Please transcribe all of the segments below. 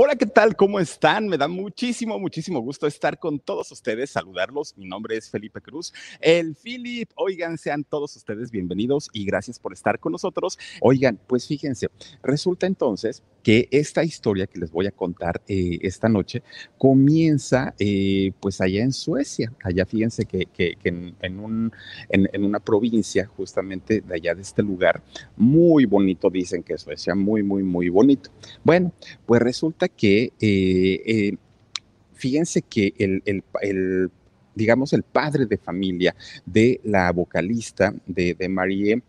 Hola, ¿qué tal? ¿Cómo están? Me da muchísimo, muchísimo gusto estar con todos ustedes, saludarlos. Mi nombre es Felipe Cruz. El Philip, oigan, sean todos ustedes bienvenidos y gracias por estar con nosotros. Oigan, pues fíjense, resulta entonces que esta historia que les voy a contar eh, esta noche comienza eh, pues allá en Suecia. Allá fíjense que, en, un, en, una provincia justamente de allá de este lugar, muy bonito, dicen que Suecia, muy, muy, muy bonito. Bueno, pues resulta que, eh, eh, fíjense que el, digamos, el padre de familia de la vocalista de, de Marie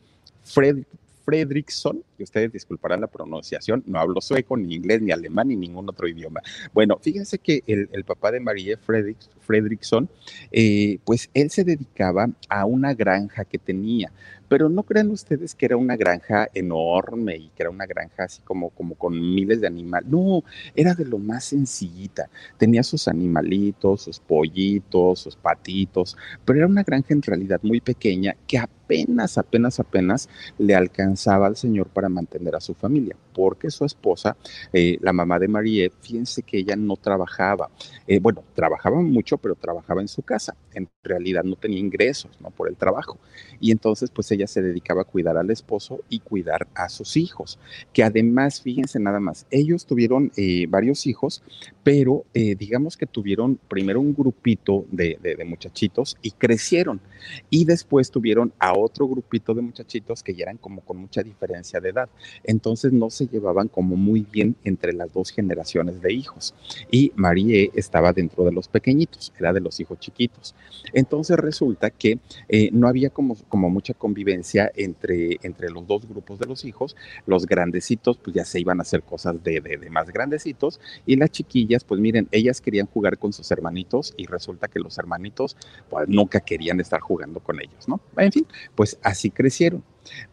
Fred, Fredrickson, que ustedes disculparán la pronunciación, no hablo sueco, ni inglés, ni alemán, ni ningún otro idioma. Bueno, fíjense que el, papá de Marie Fredrickson, eh, pues él se dedicaba a una granja que tenía, pero no crean ustedes que era una granja enorme y que era una granja así como, como con miles de animales. No, era de lo más sencillita. Tenía sus animalitos, sus pollitos, sus patitos, pero era una granja en realidad muy pequeña que apenas, apenas, apenas le alcanzaba al señor para mantener a su familia, porque su esposa, eh, la mamá de Marie, fíjense que ella no trabajaba. Eh, bueno, trabajaba mucho, pero trabajaba en su casa. En realidad no tenía ingresos, ¿no? Por el trabajo. Y entonces, pues ella ella se dedicaba a cuidar al esposo y cuidar a sus hijos, que además, fíjense nada más, ellos tuvieron eh, varios hijos, pero eh, digamos que tuvieron primero un grupito de, muchachitos y crecieron, y después tuvieron a otro grupito de muchachitos que ya eran como con mucha diferencia de edad, entonces no se llevaban como muy bien entre las dos generaciones de hijos, y Marie estaba dentro de los pequeñitos, era de los hijos chiquitos. Entonces resulta que eh, no había como, como mucha convivencia entre, entre los dos grupos de los hijos. Los grandecitos, pues ya se iban a hacer cosas de, de, más grandecitos. Y las chiquillas, pues miren, ellas querían jugar con sus hermanitos y resulta que los hermanitos, pues nunca querían estar jugando con ellos, ¿no? En fin, pues así crecieron.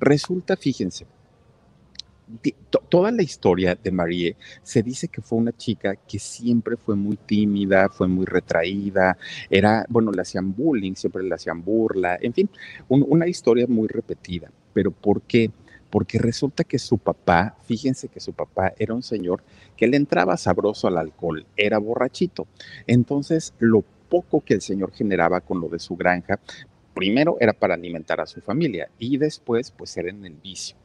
Resulta, fíjense, toda la historia de Marie se dice que fue una chica que siempre fue muy tímida, fue muy retraída, era, bueno, le hacían bullying, siempre le hacían burla, en fin, una historia muy repetida. Pero ¿por qué? Porque resulta que su papá, fíjense que su papá era un señor que le entraba sabroso al alcohol, era borrachito. Entonces, lo poco que el señor generaba con lo de su granja, primero era para alimentar a su familia y después pues era en el vicio.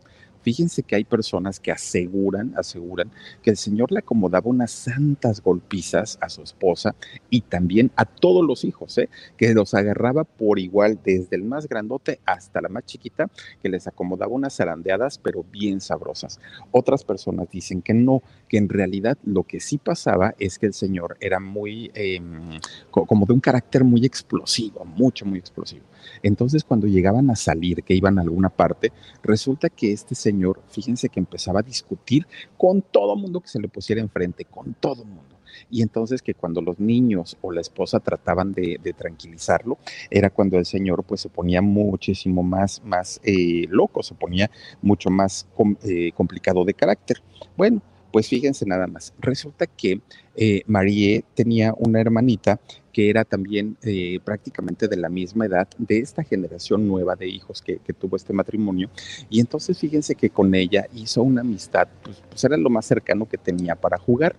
Fíjense que hay personas que aseguran, aseguran que el Señor le acomodaba unas santas golpizas a su esposa y también a todos los hijos, ¿eh? que los agarraba por igual, desde el más grandote hasta la más chiquita, que les acomodaba unas zarandeadas, pero bien sabrosas. Otras personas dicen que no, que en realidad lo que sí pasaba es que el Señor era muy, em, como de un carácter muy explosivo, mucho, muy explosivo. Entonces, cuando llegaban a salir, que iban a alguna parte, resulta que este señor, fíjense que empezaba a discutir con todo mundo que se le pusiera enfrente, con todo mundo. Y entonces que cuando los niños o la esposa trataban de, tranquilizarlo, era cuando el señor pues se ponía muchísimo más, más eh, loco, se ponía mucho más eh, complicado de carácter. Bueno, pues fíjense nada más, resulta que eh, Marie tenía una hermanita que era también eh, prácticamente de la misma edad de esta generación nueva de hijos que, tuvo este matrimonio. Y entonces fíjense que con ella hizo una amistad, pues, pues era lo más cercano que tenía para jugar.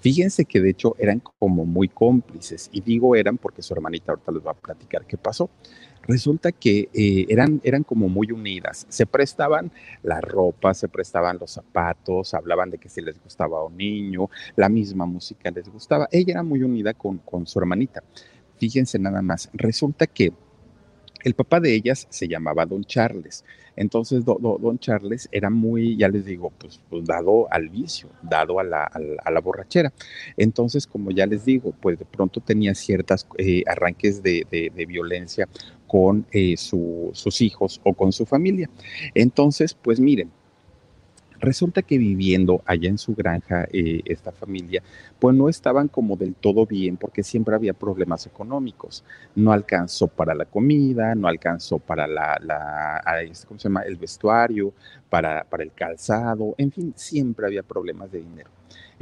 Fíjense que de hecho eran como muy cómplices, y digo eran porque su hermanita ahorita les va a platicar qué pasó. Resulta que eh, eran, eran como muy unidas, se prestaban la ropa, se prestaban los zapatos, hablaban de que si les gustaba a un niño, la misma música les gustaba. Ella era muy unida con, con su hermanita. Fíjense nada más, resulta que el papá de ellas se llamaba Don Charles. Entonces, Don Charles era muy, ya les digo, pues, pues dado al vicio, dado a la, a, la, borrachera. Entonces, como ya les digo, pues de pronto tenía ciertos eh, arranques de, de, violencia con eh, sus hijos o con su familia. Entonces, pues miren, Resulta que viviendo allá en su granja, eh, esta familia, pues no estaban como del todo bien porque siempre había problemas económicos. No alcanzó para la comida, no alcanzó para la, este, ¿cómo se llama? el vestuario, para, para el calzado, en fin, siempre había problemas de dinero.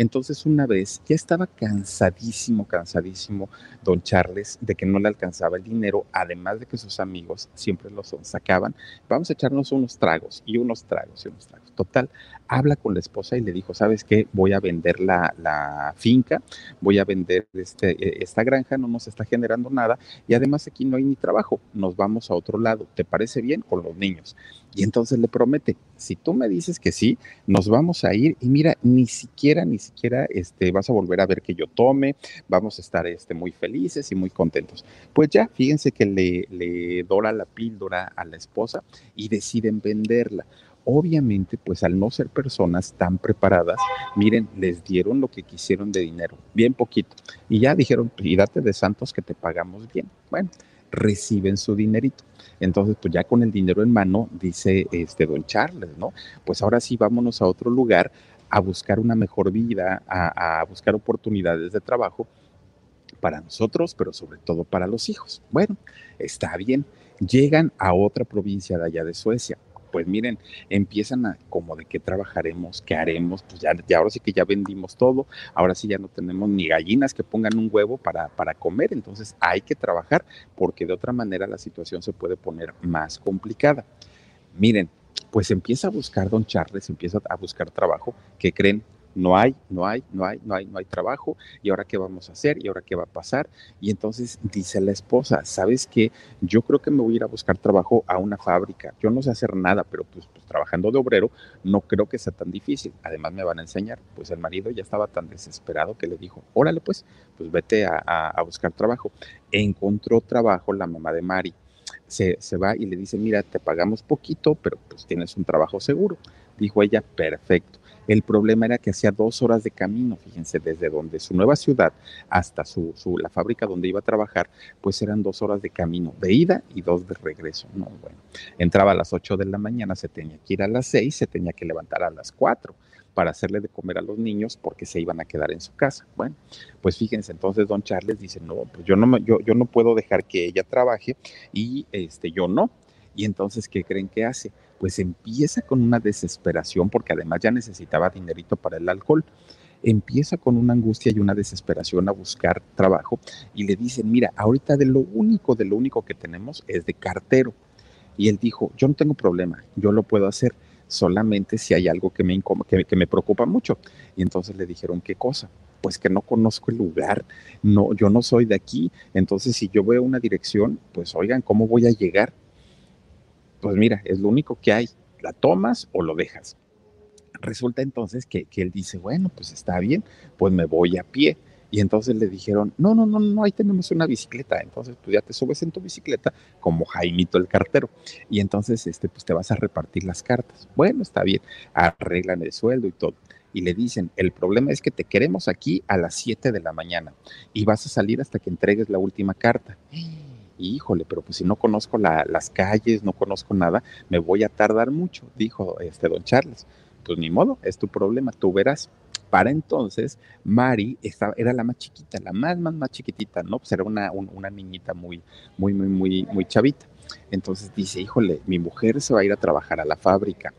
Entonces una vez ya estaba cansadísimo, cansadísimo don Charles de que no le alcanzaba el dinero, además de que sus amigos siempre lo sacaban, vamos a echarnos unos tragos y unos tragos y unos tragos. Total, habla con la esposa y le dijo, ¿sabes qué? Voy a vender la, la finca, voy a vender este, e, esta granja, no nos está generando nada y además aquí no hay ni trabajo, nos vamos a otro lado, ¿te parece bien? Con los niños. Y entonces le promete, si tú me dices que sí, nos vamos a ir y mira, ni siquiera, ni siquiera este, vas a volver a ver que yo tome, vamos a estar este, muy felices y muy contentos. Pues ya, fíjense que le, le dora la píldora a la esposa y deciden venderla. Obviamente, pues al no ser personas tan preparadas, miren, les dieron lo que quisieron de dinero, bien poquito. Y ya dijeron, y date de santos que te pagamos bien. Bueno, reciben su dinerito. Entonces, pues ya con el dinero en mano, dice este don Charles, ¿no? Pues ahora sí vámonos a otro lugar a buscar una mejor vida, a, buscar oportunidades de trabajo para nosotros, pero sobre todo para los hijos. Bueno, está bien. Llegan a otra provincia de allá de Suecia pues miren, empiezan a como de qué trabajaremos, qué haremos, pues ya, ya, ahora sí que ya vendimos todo, ahora sí ya no tenemos ni gallinas que pongan un huevo para, para comer, entonces hay que trabajar porque de otra manera la situación se puede poner más complicada. Miren, pues empieza a buscar don Charles, empieza a buscar trabajo, que creen? no hay, no hay, no hay, no hay, no hay trabajo, y ahora qué vamos a hacer, y ahora qué va a pasar. Y entonces dice la esposa, ¿sabes qué? Yo creo que me voy a ir a buscar trabajo a una fábrica. Yo no sé hacer nada, pero pues, pues trabajando de obrero no creo que sea tan difícil. Además me van a enseñar. Pues el marido ya estaba tan desesperado que le dijo, órale pues, pues vete a, buscar trabajo. Encontró trabajo la mamá de Mari. Se, se, va y le dice, mira, te pagamos poquito, pero pues tienes un trabajo seguro. Dijo ella, perfecto. El problema era que hacía dos horas de camino, fíjense, desde donde su nueva ciudad hasta su, la fábrica donde iba a trabajar, pues eran dos horas de camino, de ida y dos de regreso. No, bueno, entraba a las ocho de la mañana, se tenía que ir a las seis, se tenía que levantar a las cuatro para hacerle de comer a los niños porque se iban a quedar en su casa. Bueno, pues fíjense, entonces don Charles dice, no, pues yo no, yo, yo no puedo dejar que ella trabaje y este, yo no. Y entonces, ¿qué creen que hace? Pues empieza con una desesperación, porque además ya necesitaba dinerito para el alcohol. Empieza con una angustia y una desesperación a buscar trabajo y le dicen, mira, ahorita de lo único, de lo único que tenemos es de cartero. Y él dijo, yo no tengo problema, yo lo puedo hacer, solamente si hay algo que me, que, que me preocupa mucho. Y entonces le dijeron, ¿qué cosa? pues que no conozco el lugar, no, yo no soy de aquí, entonces si yo veo una dirección, pues oigan, ¿cómo voy a llegar? pues mira, es lo único que hay, la tomas o lo dejas. Resulta entonces que, él dice, bueno, pues está bien, pues me voy a pie. Y entonces le dijeron, no, no, no, no, ahí tenemos una bicicleta. Entonces, pues ya te subes en tu bicicleta como Jaimito el cartero. Y entonces, este, pues te vas a repartir las cartas. Bueno, está bien, arreglan el sueldo y todo. Y le dicen, el problema es que te queremos aquí a las 7 de la mañana y vas a salir hasta que entregues la última carta híjole, pero pues si no conozco las calles, no conozco nada, me voy a tardar mucho, dijo este don Charles. Pues ni modo, es tu problema, tú verás. Para entonces, Mari estaba, era la más chiquita, la más, más, más chiquitita, ¿no? Pues era una, una niñita muy, muy, muy, muy, muy chavita. Entonces dice, híjole, mi mujer se va a ir a trabajar a la fábrica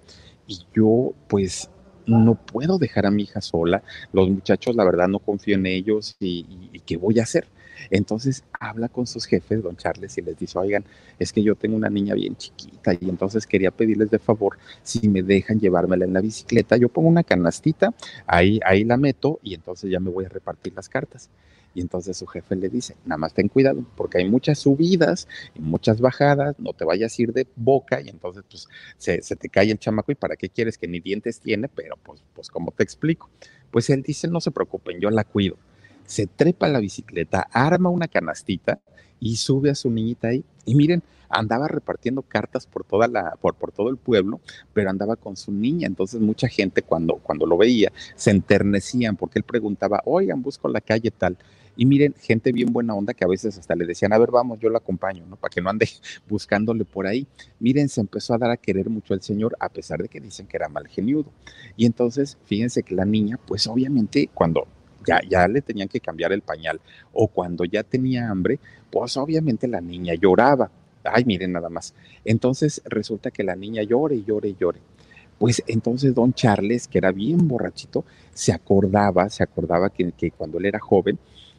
y yo, pues, no puedo dejar a mi hija sola. Los muchachos, la verdad, no confío en ellos y, y ¿qué voy a hacer? Entonces habla con sus jefes, don Charles, y les dice, oigan, es que yo tengo una niña bien chiquita y entonces quería pedirles de favor si me dejan llevármela en la bicicleta. Yo pongo una canastita, ahí, ahí la meto y entonces ya me voy a repartir las cartas. Y entonces su jefe le dice, nada más ten cuidado, porque hay muchas subidas y muchas bajadas, no te vayas a ir de boca y entonces pues se, te cae el chamaco y para qué quieres que ni dientes tiene, pero pues, pues como te explico. Pues él dice, no se preocupen, yo la cuido se trepa la bicicleta, arma una canastita y sube a su niñita ahí. Y miren, andaba repartiendo cartas por toda la, por, por todo el pueblo, pero andaba con su niña. Entonces mucha gente cuando, cuando lo veía se enternecían porque él preguntaba, oigan, busco la calle tal. Y miren, gente bien buena onda que a veces hasta le decían, a ver, vamos, yo lo acompaño, ¿no? Para que no ande buscándole por ahí. Miren, se empezó a dar a querer mucho al Señor, a pesar de que dicen que era mal geniudo. Y entonces, fíjense que la niña, pues obviamente, cuando ya, ya le tenían que cambiar el pañal, o cuando ya tenía hambre, pues obviamente la niña lloraba. Ay, miren nada más. Entonces resulta que la niña llore y llore llore. Pues entonces don Charles, que era bien borrachito, se acordaba, se acordaba que, que cuando él era joven,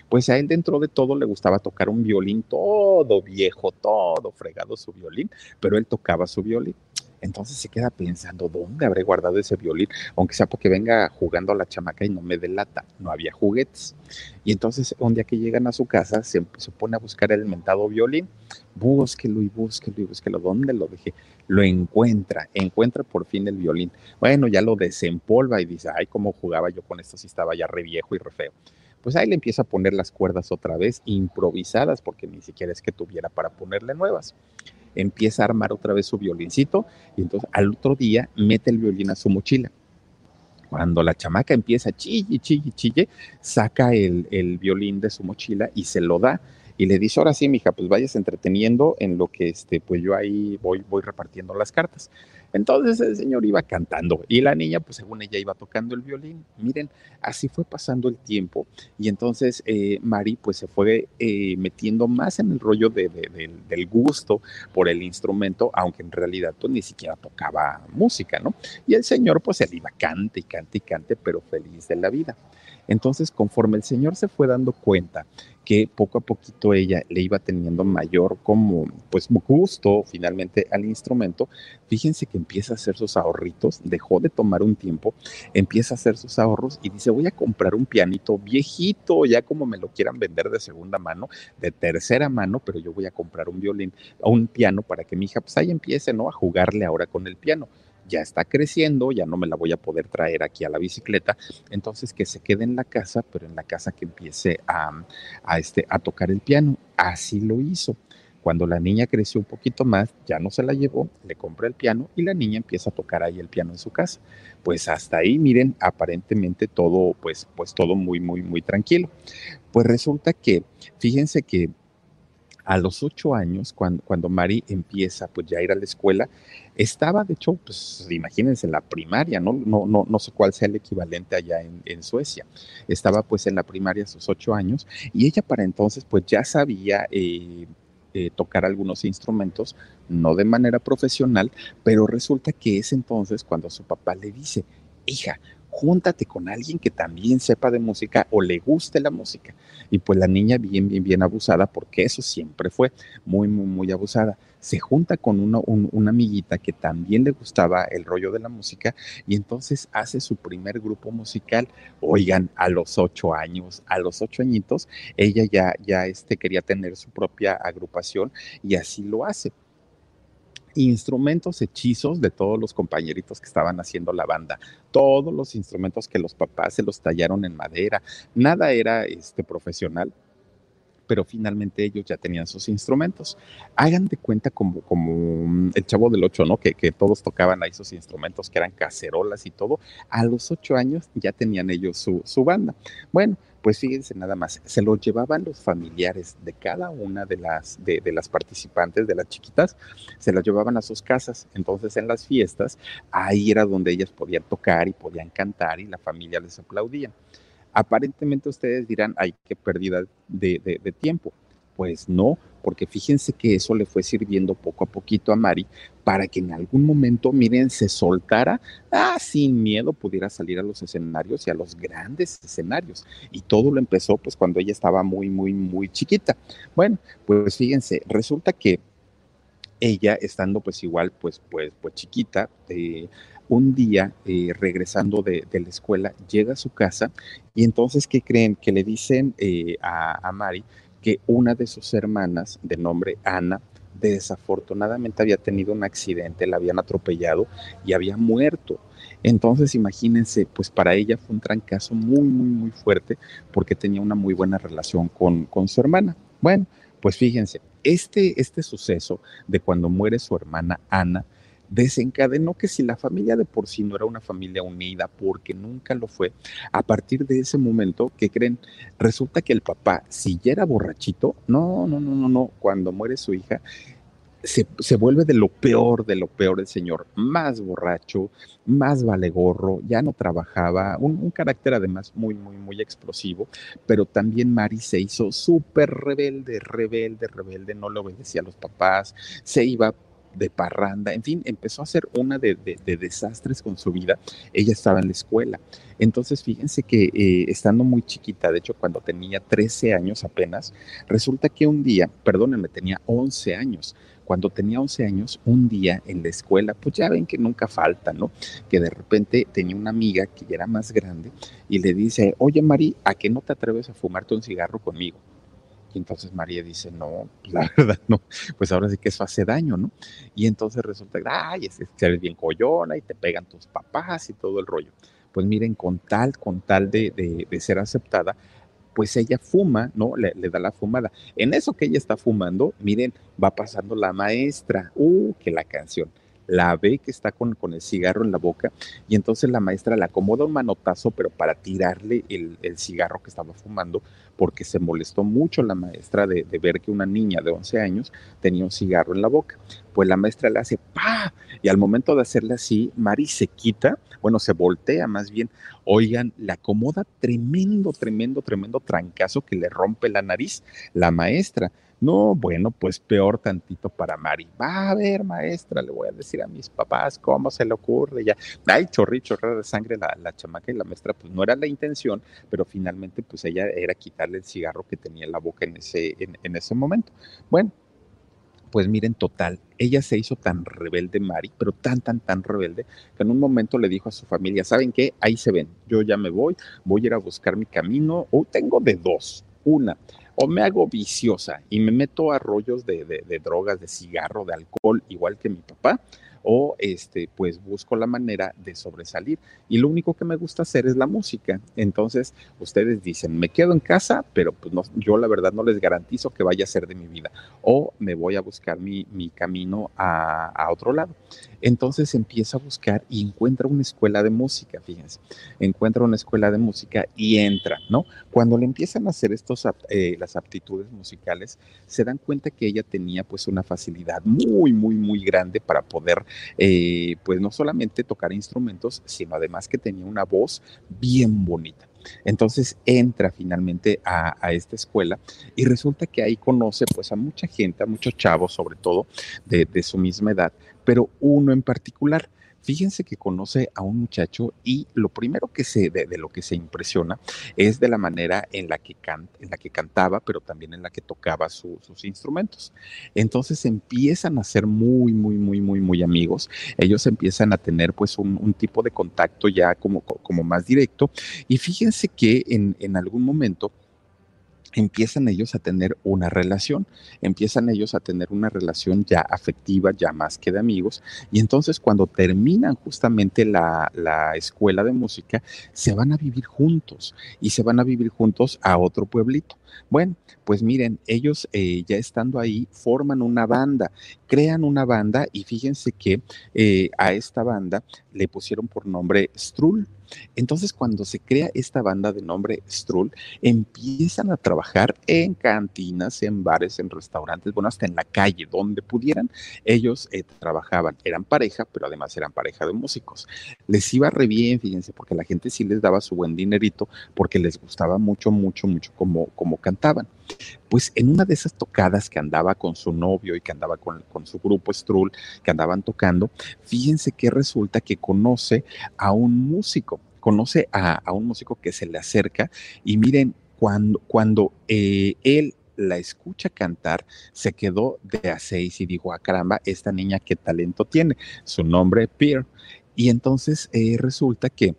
pues a él dentro de todo le gustaba tocar un violín todo viejo, todo fregado su violín, pero él tocaba su violín. Entonces se queda pensando, ¿dónde habré guardado ese violín? Aunque sea porque venga jugando a la chamaca y no me delata. No había juguetes. Y entonces un día que llegan a su casa, se, pone a buscar el mentado violín. Búsquelo y búsquelo y búsquelo. ¿Dónde lo dejé? Lo encuentra, encuentra por fin el violín. Bueno, ya lo desempolva y dice, ay, cómo jugaba yo con esto si estaba ya re viejo y re feo pues ahí le empieza a poner las cuerdas otra vez, improvisadas, porque ni siquiera es que tuviera para ponerle nuevas empieza a armar otra vez su violincito y entonces al otro día mete el violín a su mochila. Cuando la chamaca empieza a chille, chille, chille, saca el, el violín de su mochila y se lo da y le dice, ahora sí, mija, pues vayas entreteniendo en lo que este, pues yo ahí voy, voy repartiendo las cartas. Entonces el señor iba cantando y la niña, pues según ella iba tocando el violín. Miren, así fue pasando el tiempo y entonces eh, Mari pues se fue eh, metiendo más en el rollo de, del gusto por el instrumento, aunque en realidad pues ni siquiera tocaba música, ¿no? Y el señor pues él iba cante y cante y cante, pero feliz de la vida. Entonces, conforme el señor se fue dando cuenta que poco a poquito ella le iba teniendo mayor como pues gusto finalmente al instrumento, fíjense que empieza a hacer sus ahorritos, dejó de tomar un tiempo, empieza a hacer sus ahorros y dice, voy a comprar un pianito viejito, ya como me lo quieran vender de segunda mano, de tercera mano, pero yo voy a comprar un violín, un piano para que mi hija pues ahí empiece, ¿no? A jugarle ahora con el piano ya está creciendo, ya no me la voy a poder traer aquí a la bicicleta, entonces que se quede en la casa, pero en la casa que empiece a, este, a tocar el piano. Así lo hizo. Cuando la niña creció un poquito más, ya no se la llevó, le compré el piano y la niña empieza a tocar ahí el piano en su casa. Pues hasta ahí, miren, aparentemente todo, pues, pues todo muy, muy, muy tranquilo. Pues resulta que, fíjense que a los ocho años, cuando, cuando Mari empieza pues ya a ir a la escuela, estaba de hecho, pues imagínense, en la primaria, ¿no? No, no, no sé cuál sea el equivalente allá en, Suecia. Estaba pues en la primaria a sus ocho años y ella para entonces pues ya sabía eh, eh, tocar algunos instrumentos, no de manera profesional, pero resulta que es entonces cuando su papá le dice, hija, júntate con alguien que también sepa de música o le guste la música. Y pues la niña bien, bien, bien abusada, porque eso siempre fue muy, muy, muy abusada. Se junta con una, una amiguita que también le gustaba el rollo de la música y entonces hace su primer grupo musical. Oigan, a los ocho años, a los ocho añitos, ella ya, ya este, quería tener su propia agrupación y así lo hace instrumentos hechizos de todos los compañeritos que estaban haciendo la banda, todos los instrumentos que los papás se los tallaron en madera, nada era este profesional, pero finalmente ellos ya tenían sus instrumentos. Hagan de cuenta como, como el chavo del ocho, ¿no? Que, que todos tocaban ahí sus instrumentos, que eran cacerolas y todo. A los ocho años ya tenían ellos su, su banda. Bueno, pues fíjense nada más, se lo llevaban los familiares de cada una de las, de, las participantes, de las chiquitas, se las llevaban a sus casas. Entonces en las fiestas, ahí era donde ellas podían tocar y podían cantar y la familia les aplaudía. Aparentemente ustedes dirán, ay, qué pérdida de, de tiempo. Pues no, porque fíjense que eso le fue sirviendo poco a poquito a Mari para que en algún momento, miren, se soltara, ah, sin miedo pudiera salir a los escenarios y a los grandes escenarios. Y todo lo empezó pues cuando ella estaba muy, muy, muy chiquita. Bueno, pues fíjense, resulta que ella estando pues igual pues pues pues chiquita eh, un día eh, regresando de, la escuela llega a su casa y entonces qué creen que le dicen eh, a, a Mari que una de sus hermanas, de nombre Ana, desafortunadamente había tenido un accidente, la habían atropellado y había muerto. Entonces, imagínense, pues para ella fue un trancazo muy, muy, muy fuerte porque tenía una muy buena relación con, con su hermana. Bueno, pues fíjense, este, este suceso de cuando muere su hermana Ana, desencadenó que si la familia de por sí no era una familia unida, porque nunca lo fue, a partir de ese momento, ¿qué creen? Resulta que el papá, si ya era borrachito, no, no, no, no, no, cuando muere su hija, se, se, vuelve de lo peor, de lo peor el señor, más borracho, más valegorro, ya no trabajaba, un, un carácter además muy, muy, muy explosivo, pero también Mari se hizo súper rebelde, rebelde, rebelde, no le obedecía a los papás, se iba de parranda, en fin, empezó a hacer una de, desastres con su vida. Ella estaba en la escuela. Entonces, fíjense que eh, estando muy chiquita, de hecho, cuando tenía 13 años apenas, resulta que un día, perdónenme, tenía 11 años. Cuando tenía 11 años, un día en la escuela, pues ya ven que nunca falta, ¿no? Que de repente tenía una amiga que ya era más grande y le dice, oye, Mari, ¿a qué no te atreves a fumarte un cigarro conmigo? Y entonces María dice, no, la verdad no, pues ahora sí que eso hace daño, ¿no? Y entonces resulta, ay, es que bien coyona y te pegan tus papás y todo el rollo. Pues miren, con tal, con tal de, de, ser aceptada, pues ella fuma, ¿no? Le, le, da la fumada. En eso que ella está fumando, miren, va pasando la maestra, uh, que la canción la ve que está con, con, el cigarro en la boca y entonces la maestra le acomoda un manotazo, pero para tirarle el, el cigarro que estaba fumando, porque se molestó mucho la maestra de, de, ver que una niña de 11 años tenía un cigarro en la boca. Pues la maestra le hace ¡pa! Y al momento de hacerle así, Mari se quita, bueno, se voltea más bien. Oigan, le acomoda tremendo, tremendo, tremendo trancazo que le rompe la nariz la maestra. No, bueno, pues peor tantito para Mari. Va a ver, maestra, le voy a decir a mis papás cómo se le ocurre. Ya, ay, chorri, chorra de sangre la, la chamaca y la maestra, pues no era la intención, pero finalmente, pues ella era quitarle el cigarro que tenía en la boca en ese, en, en ese momento. Bueno, pues miren, total, ella se hizo tan rebelde, Mari, pero tan, tan, tan rebelde, que en un momento le dijo a su familia, ¿saben qué? Ahí se ven, yo ya me voy, voy a ir a buscar mi camino, o tengo de dos, una, o me hago viciosa y me meto a rollos de, de, de drogas, de cigarro, de alcohol, igual que mi papá, o este, pues busco la manera de sobresalir. Y lo único que me gusta hacer es la música. Entonces, ustedes dicen, me quedo en casa, pero pues no, yo la verdad no les garantizo que vaya a ser de mi vida. O me voy a buscar mi, mi camino a, a, otro lado. Entonces empieza a buscar y encuentra una escuela de música, fíjense. Encuentra una escuela de música y entra, ¿no? Cuando le empiezan a hacer estos, eh, las aptitudes musicales, se dan cuenta que ella tenía pues una facilidad muy, muy, muy grande para poder eh, pues no solamente tocar instrumentos, sino además que tenía una voz bien bonita. Entonces entra finalmente a, esta escuela y resulta que ahí conoce pues a mucha gente, a muchos chavos sobre todo de su misma edad, pero uno en particular Fíjense que conoce a un muchacho y lo primero que se, de, lo que se impresiona es de la manera en la que, can, en la que cantaba, pero también en la que tocaba su, sus instrumentos. Entonces empiezan a ser muy, muy, muy, muy, muy amigos. Ellos empiezan a tener pues un, un tipo de contacto ya como, como más directo. Y fíjense que en, en algún momento empiezan ellos a tener una relación, empiezan ellos a tener una relación ya afectiva, ya más que de amigos, y entonces cuando terminan justamente la, la, escuela de música, se van a vivir juntos y se van a vivir juntos a otro pueblito. Bueno, pues miren, ellos eh, ya estando ahí forman una banda, crean una banda y fíjense que eh, a esta banda le pusieron por nombre Strull. Entonces, cuando se crea esta banda de nombre Strull, empiezan a trabajar en cantinas, en bares, en restaurantes, bueno, hasta en la calle, donde pudieran. Ellos eh, trabajaban, eran pareja, pero además eran pareja de músicos. Les iba re bien, fíjense, porque la gente sí les daba su buen dinerito, porque les gustaba mucho, mucho, mucho como, como cantaban. Pues en una de esas tocadas que andaba con su novio y que andaba con, su grupo Strull, que andaban tocando, fíjense que resulta que conoce a un músico, conoce a, a un músico que se le acerca y miren, cuando, cuando eh, él la escucha cantar, se quedó de a seis y dijo, ah, caramba, esta niña qué talento tiene. Su nombre, Pierre. Y entonces eh, resulta que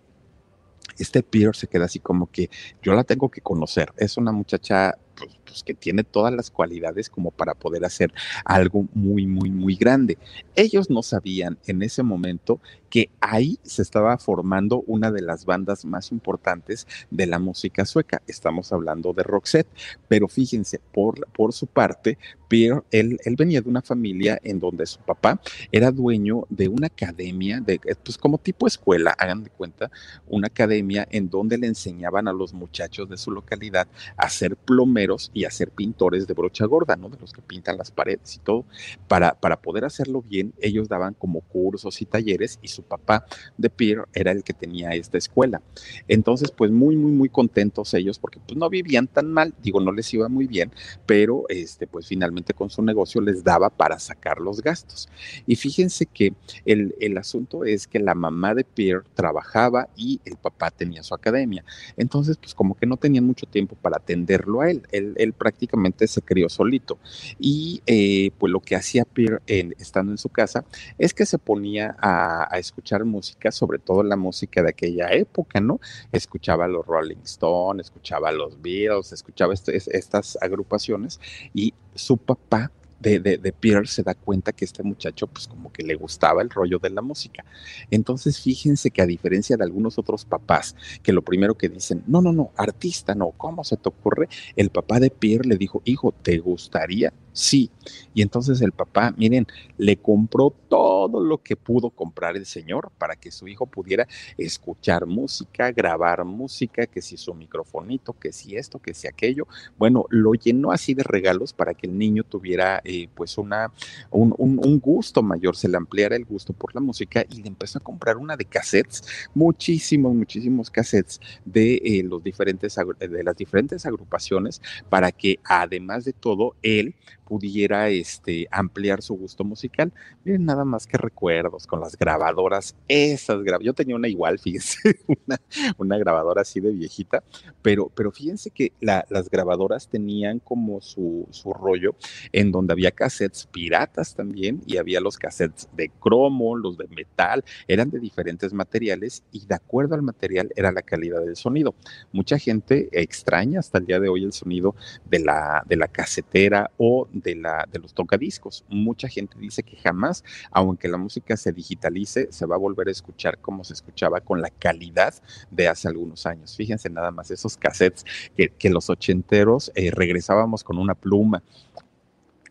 este Pierre se queda así como que yo la tengo que conocer. Es una muchacha pues, pues, que tiene todas las cualidades como para poder hacer algo muy, muy, muy grande. Ellos no sabían en ese momento que ahí se estaba formando una de las bandas más importantes de la música sueca. Estamos hablando de Roxette, pero fíjense, por, por su parte, Pierre, él, él, venía de una familia en donde su papá era dueño de una academia, de, pues como tipo escuela, hagan de cuenta, una academia en donde le enseñaban a los muchachos de su localidad a ser plomeros y y a ser pintores de brocha gorda, ¿no? De los que pintan las paredes y todo. Para, para poder hacerlo bien, ellos daban como cursos y talleres y su papá de Pierre era el que tenía esta escuela. Entonces, pues muy, muy, muy contentos ellos porque pues no vivían tan mal, digo, no les iba muy bien, pero este, pues finalmente con su negocio les daba para sacar los gastos. Y fíjense que el, el asunto es que la mamá de Pierre trabajaba y el papá tenía su academia. Entonces, pues como que no tenían mucho tiempo para atenderlo a él. Él, prácticamente se crió solito. Y eh, pues lo que hacía Pierre estando en su casa es que se ponía a, escuchar música, sobre todo la música de aquella época, ¿no? Escuchaba los Rolling Stones, escuchaba los Beatles, escuchaba este, estas agrupaciones y su papá de, de, Peter se da cuenta que este muchacho, pues como que le gustaba el rollo de la música. Entonces, fíjense que a diferencia de algunos otros papás, que lo primero que dicen, no, no, no, artista, no, ¿cómo se te ocurre? El papá de Pierre le dijo, hijo, ¿te gustaría? Sí. Y entonces el papá, miren, le compró todo lo que pudo comprar el señor para que su hijo pudiera escuchar música, grabar música, que si su microfonito, que si esto, que si aquello. Bueno, lo llenó así de regalos para que el niño tuviera eh, pues una, un, un, gusto mayor, se le ampliara el gusto por la música y le empezó a comprar una de cassettes, muchísimos, muchísimos cassettes de, eh, los diferentes, de las diferentes agrupaciones para que además de todo, él pudiera este, ampliar su gusto musical. Miren, nada más que recuerdos con las grabadoras, esas grabadoras. Yo tenía una igual, fíjense, una, una grabadora así de viejita, pero, pero fíjense que las grabadoras tenían como su, su rollo en donde había cassettes piratas también y había los cassettes de cromo, los de metal, eran de diferentes materiales y de acuerdo al material era la calidad del sonido. Mucha gente extraña hasta el día de hoy el sonido de la, de la casetera o de, la, de los tocadiscos. Mucha gente dice que jamás, aunque la música se digitalice, se va a volver a escuchar como se escuchaba con la calidad de hace algunos años. Fíjense nada más esos cassettes que, los ochenteros eh, regresábamos con una pluma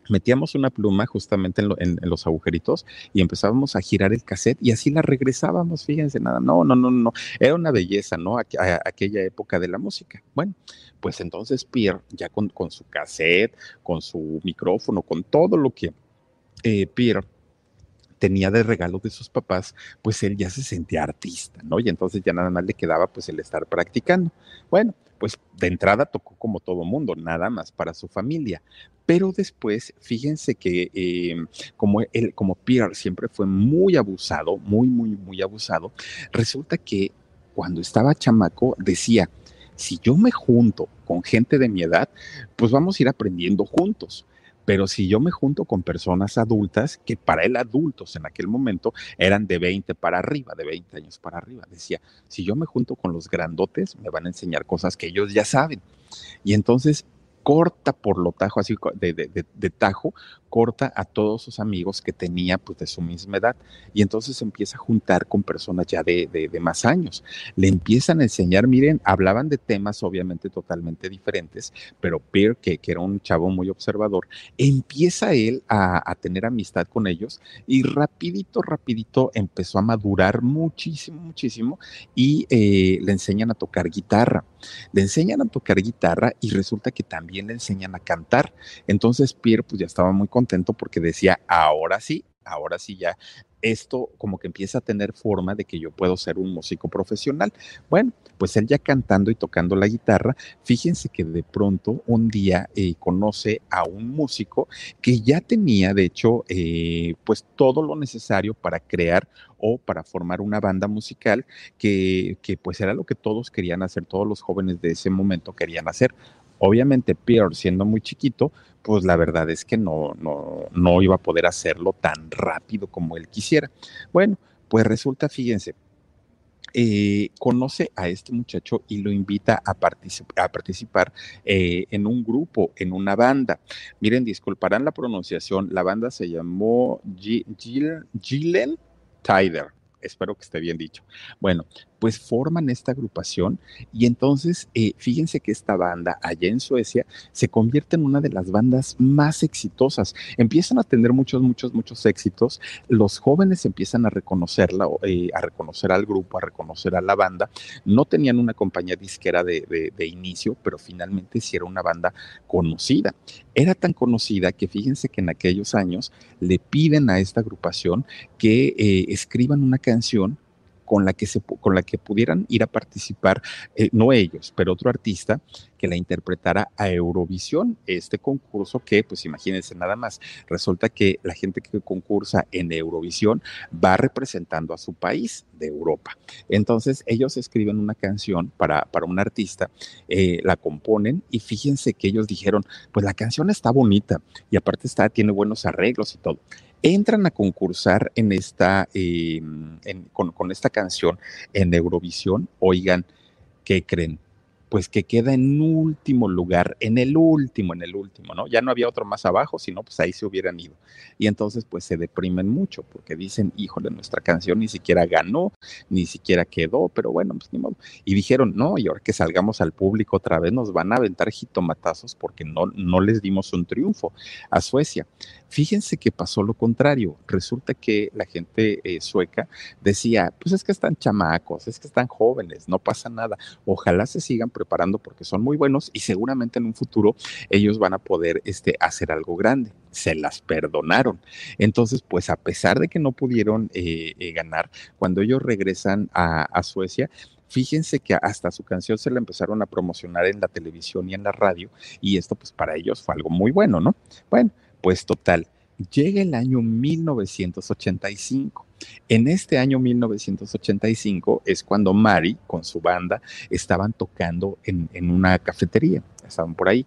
metíamos una pluma justamente en, los agujeritos y empezábamos a girar el cassette y así la regresábamos, fíjense, nada, no, no, no, no, era una belleza, ¿no? aquella época de la música. Bueno, pues entonces Pierre, ya con, su cassette, con su micrófono, con todo lo que eh, Pierre tenía de regalo de sus papás, pues él ya se sentía artista, ¿no? Y entonces ya nada más le quedaba pues el estar practicando. Bueno, pues de entrada tocó como todo mundo, nada más para su familia. Pero después, fíjense que em, como él, como Pierre siempre fue muy abusado, muy, muy, muy abusado, resulta que cuando estaba chamaco decía, si yo me junto con gente de mi edad, pues vamos a ir aprendiendo juntos. Pero si yo me junto con personas adultas, que para él adultos en aquel momento eran de 20 para arriba, de 20 años para arriba, decía, si yo me junto con los grandotes, me van a enseñar cosas que ellos ya saben. Y entonces corta por lo tajo, así de, de, de, tajo, corta a todos sus amigos que tenía pues de su misma edad y entonces empieza a juntar con personas ya de, más años. Le empiezan a enseñar, miren, hablaban de temas obviamente totalmente diferentes, pero Pierre, que, que era un chavo muy observador, empieza él a, a, tener amistad con ellos y rapidito, rapidito empezó a madurar muchísimo, muchísimo y eh, le enseñan a tocar guitarra. Le enseñan a tocar guitarra y resulta que también le enseñan a cantar. Entonces Pierre pues ya estaba muy contento porque decía, ahora sí, ahora sí ya esto como que empieza a tener forma de que yo puedo ser un músico profesional. Bueno, pues él ya cantando y tocando la guitarra, fíjense que de pronto un día eh, conoce a un músico que ya tenía, de hecho, eh, pues todo lo necesario para crear o para formar una banda musical que, que pues era lo que todos querían hacer, todos los jóvenes de ese momento querían hacer. Obviamente Pierre, siendo muy chiquito, pues la verdad es que no, no, no iba a poder hacerlo tan rápido como él quisiera. Bueno, pues resulta, fíjense, eh, conoce a este muchacho y lo invita a, participar eh, en un grupo, en una banda. Miren, disculparán la pronunciación, la banda se llamó Gillen Tider, espero que esté bien dicho. Bueno, pues forman esta agrupación y entonces eh, fíjense que esta banda allá en Suecia se convierte en una de las bandas más exitosas. Empiezan a tener muchos, muchos, muchos éxitos. Los jóvenes empiezan a reconocerla, eh, a reconocer al grupo, a reconocer a la banda. No tenían una compañía disquera de, de inicio, pero finalmente sí era una banda conocida. Era tan conocida que fíjense que en aquellos años le piden a esta agrupación que eh, escriban una canción con la que, se, con la que pudieran ir a participar, eh, no ellos, pero otro artista que la interpretara a Eurovisión, este concurso que, pues imagínense nada más, resulta que la gente que concursa en Eurovisión va representando a su país de Europa. Entonces ellos escriben una canción para, para un artista, eh, la componen y fíjense que ellos dijeron, pues la canción está bonita y aparte está, tiene buenos arreglos y todo entran a concursar en esta, em, con, con, esta canción en Eurovisión, oigan, ¿qué creen? Pues que queda en último lugar, en el último, en el último, ¿no? Ya no había otro más abajo, sino pues ahí se hubieran ido. Y entonces pues se deprimen mucho porque dicen, híjole, nuestra canción ni siquiera ganó, ni siquiera quedó, pero bueno, pues ni modo. Y dijeron, no, y ahora que salgamos al público otra vez nos van a aventar jitomatazos porque no, no les dimos un triunfo a Suecia. Fíjense que pasó lo contrario. Resulta que la gente eh, sueca decía, pues es que están chamacos, es que están jóvenes, no pasa nada. Ojalá se sigan preparando porque son muy buenos y seguramente en un futuro ellos van a poder este, hacer algo grande. Se las perdonaron. Entonces, pues a pesar de que no pudieron eh, eh, ganar, cuando ellos regresan a, a Suecia, fíjense que hasta su canción se la empezaron a promocionar en la televisión y en la radio y esto pues para ellos fue algo muy bueno, ¿no? Bueno, pues total, llega el año 1985. En este año 1985 es cuando Mari con su banda estaban tocando en, en, una cafetería, estaban por ahí.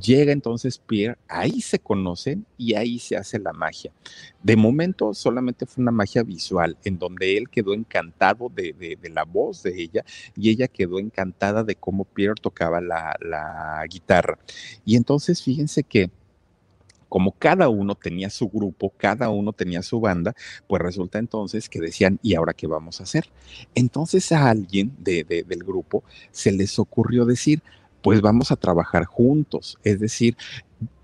Llega entonces Pierre, ahí se conocen y ahí se hace la magia. De momento solamente fue una magia visual, en donde él quedó encantado de, de, de la voz de ella y ella quedó encantada de cómo Pierre tocaba la, la guitarra. Y entonces fíjense que como cada uno tenía su grupo, cada uno tenía su banda, pues resulta entonces que decían, ¿y ahora qué vamos a hacer? Entonces a alguien de, de, del grupo se les ocurrió decir, pues vamos a trabajar juntos, es decir,